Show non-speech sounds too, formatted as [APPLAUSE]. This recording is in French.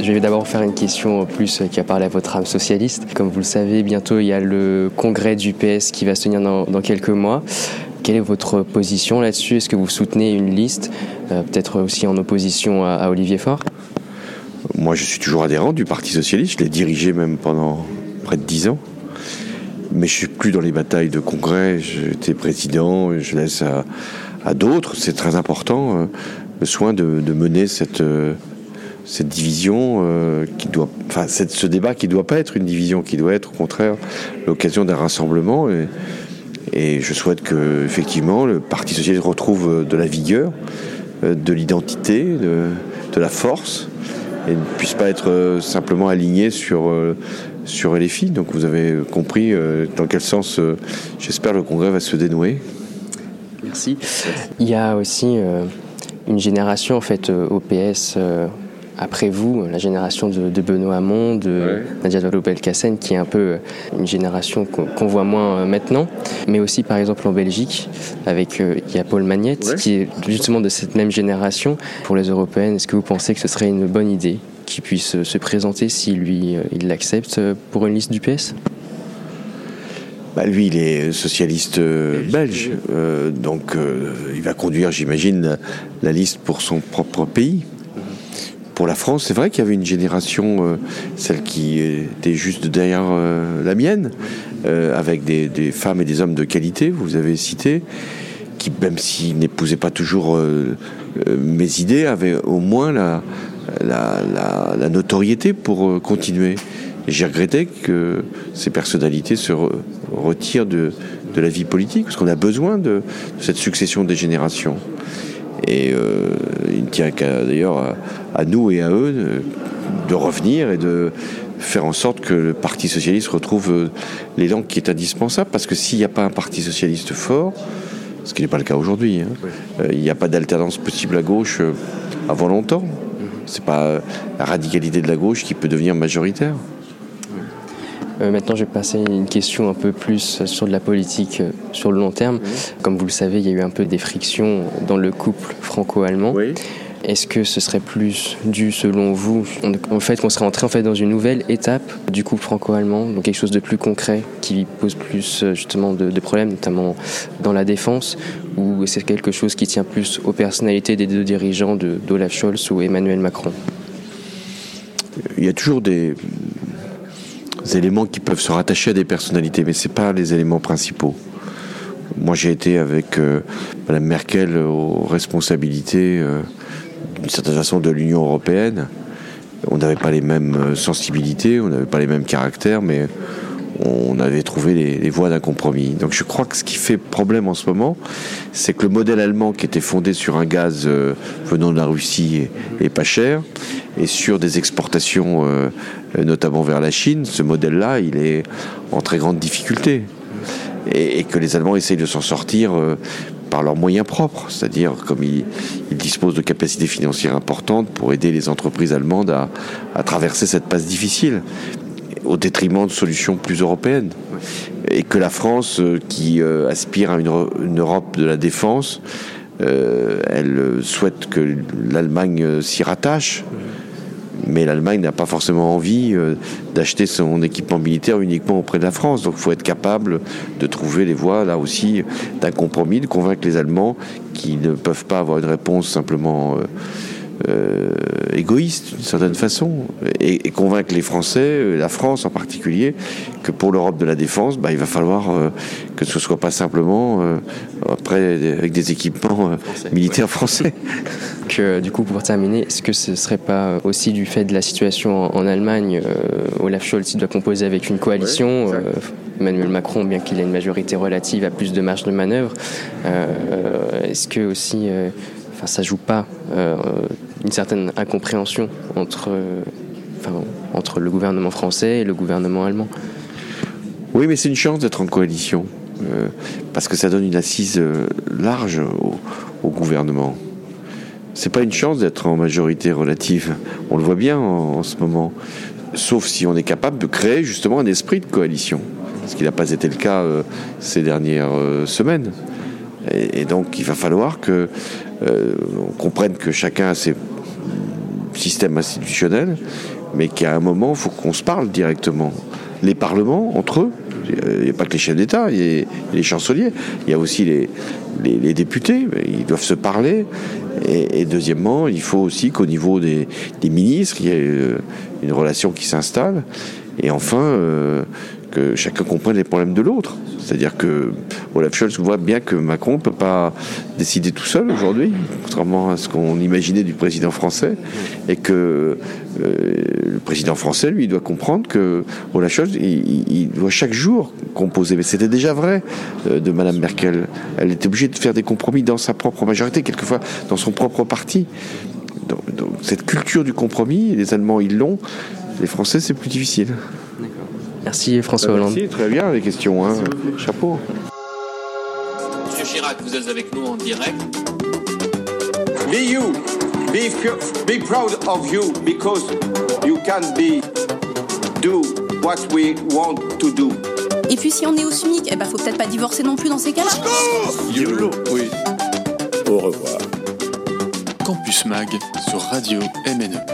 Je vais d'abord faire une question plus qui a parlé à votre âme socialiste. Comme vous le savez, bientôt il y a le congrès du PS qui va se tenir dans, quelques mois. Quelle est votre position là-dessus? Est-ce que vous soutenez une liste, euh, peut-être aussi en opposition à, Olivier Faure? Moi, je suis toujours adhérent du Parti socialiste. Je l'ai dirigé même pendant près de dix ans. Mais je suis plus dans les batailles de congrès. J'étais président. Je laisse à, d'autres. C'est très important euh, le soin de, de mener cette euh, cette division euh, qui doit, enfin, ce débat qui ne doit pas être une division, qui doit être au contraire l'occasion d'un rassemblement. Et, je souhaite que effectivement le Parti socialiste retrouve de la vigueur, de l'identité, de, la force, et ne puisse pas être simplement aligné sur sur filles. Donc vous avez compris dans quel sens, j'espère, le congrès va se dénouer. Merci. Il y a aussi euh, une génération en fait euh, au PS euh, après vous, la génération de, de Benoît Hamon, de ouais. Nadia Vallaud-Belkacem, qui est un peu une génération qu'on qu voit moins maintenant, mais aussi par exemple en Belgique, avec euh, il y a Paul Magnette, ouais. qui est justement de cette même génération. Pour les européennes, est-ce que vous pensez que ce serait une bonne idée qu'il puisse se présenter si lui il l'accepte pour une liste du PS bah, lui, il est socialiste euh, belge, euh, donc euh, il va conduire, j'imagine, la, la, liste pour son propre pays. Pour la France, c'est vrai qu'il y avait une génération, euh, celle qui était juste derrière euh, la mienne, euh, avec des, des, femmes et des hommes de qualité, vous avez cité, qui, même s'ils n'épousaient pas toujours mes idées, avaient au moins la, la, la, la notoriété pour continuer. Et j'ai regretté que ces personnalités se re retirent de, de, la vie politique, parce qu'on a besoin de, de, cette succession des générations. Et euh, il ne tient qu'à d'ailleurs à, à, nous et à eux de, de, revenir et de faire en sorte que le Parti socialiste retrouve l'élan qui est indispensable, parce que s'il n'y a pas un Parti socialiste fort, ce qui n'est pas le cas aujourd'hui, hein, euh, il n'y a pas d'alternance possible à gauche euh, avant longtemps. C'est pas la radicalité de la gauche qui peut devenir majoritaire. Euh, maintenant, je vais passer une question un peu plus sur de la politique euh, sur le long terme. Comme vous le savez, il y a eu un peu des frictions dans le couple franco-allemand. Oui. Est-ce que ce serait plus dû, selon vous, en fait, qu'on serait entré en fait dans une nouvelle étape du couple franco-allemand, donc quelque chose de plus concret qui pose plus euh, justement de, de problèmes, notamment dans la défense, ou c'est quelque chose qui tient plus aux personnalités des deux dirigeants d'Olaf de, Scholz ou Emmanuel Macron? Il y a toujours des, éléments qui peuvent se rattacher à des personnalités, mais ce pas les éléments principaux. Moi, j'ai été avec euh, Mme Merkel aux responsabilités, euh, d'une certaine façon, de l'Union européenne. On n'avait pas les mêmes sensibilités, on n'avait pas les mêmes caractères, mais on avait trouvé les, voies d'un compromis. Donc je crois que ce qui fait problème en ce moment, c'est que le modèle allemand qui était fondé sur un gaz euh, venant de la Russie est, pas cher et sur des exportations euh, notamment vers la Chine, ce modèle-là, il est en très grande difficulté. Et, que les Allemands essayent de s'en sortir euh, par leurs moyens propres, c'est-à-dire comme ils, disposent de capacités financières importantes pour aider les entreprises allemandes à traverser cette passe difficile au détriment de solutions plus européennes. Et que la France, euh, qui euh, aspire à une, Europe de la défense, euh, elle souhaite que l'Allemagne s'y rattache. Mais l'Allemagne n'a pas forcément envie d'acheter son équipement militaire uniquement auprès de la France. Donc il faut être capable de trouver les voies, là aussi, d'un compromis, de convaincre les Allemands qui ne peuvent pas avoir une réponse simplement euh, égoïste d'une certaine façon et, et, convaincre les Français, la France en particulier, que pour l'Europe de la défense, bah, il va falloir euh, que ce soit pas simplement euh, après avec des équipements euh, français, militaires ouais. français. [LAUGHS] que du coup, pour terminer, est-ce que ce serait pas aussi du fait de la situation en, en Allemagne, Olaf Scholz doit composer avec une coalition, ouais, Emmanuel Macron, bien qu'il ait une majorité relative, a plus de marge de manœuvre. est-ce que aussi enfin ça joue pas euh, une certaine incompréhension entre euh, entre le gouvernement français et le gouvernement allemand. Oui, mais c'est une chance d'être en coalition, euh, parce que ça donne une assise euh, large au, au gouvernement. C'est pas une chance d'être en majorité relative. On le voit bien en, ce moment. Sauf si on est capable de créer justement un esprit de coalition. Ce qui n'a pas été le cas ces dernières semaines. Et, donc il va falloir que on comprenne que chacun a ses systèmes institutionnels, mais qu'à un moment, il faut qu'on se parle directement. Les parlements, entre eux, il n'y a pas que les chefs d'État, il y a les chanceliers, il y a aussi les, députés, ils doivent se parler. Et, deuxièmement, il faut aussi qu'au niveau des, des, ministres, il y ait euh, une relation qui s'installe. Et enfin, euh, que chacun comprenne les problèmes de l'autre. C'est-à-dire que Olaf Scholz voit bien que Macron ne peut pas décider tout seul aujourd'hui, contrairement à ce qu'on imaginait du président français, et que euh, le président français, lui, doit comprendre que Olaf Scholz, il, doit chaque jour composer. Mais c'était déjà vrai euh, de Madame Merkel. Elle était obligée de faire des compromis dans sa propre majorité, quelquefois dans son propre parti. Donc cette culture du compromis, les Allemands, ils l'ont. Les Français, c'est plus difficile. Merci François Hollande. Merci, très bien les questions. Hein. Chapeau. Monsieur Chirac, vous êtes avec nous en direct. Be you. Be, be proud of you because you can be do what we want to do. Et puis si on est au SMIC, eh ben faut peut-être pas divorcer non plus dans ces cas-là. YOLO, oui. Au revoir. Campus Mag sur Radio MNE.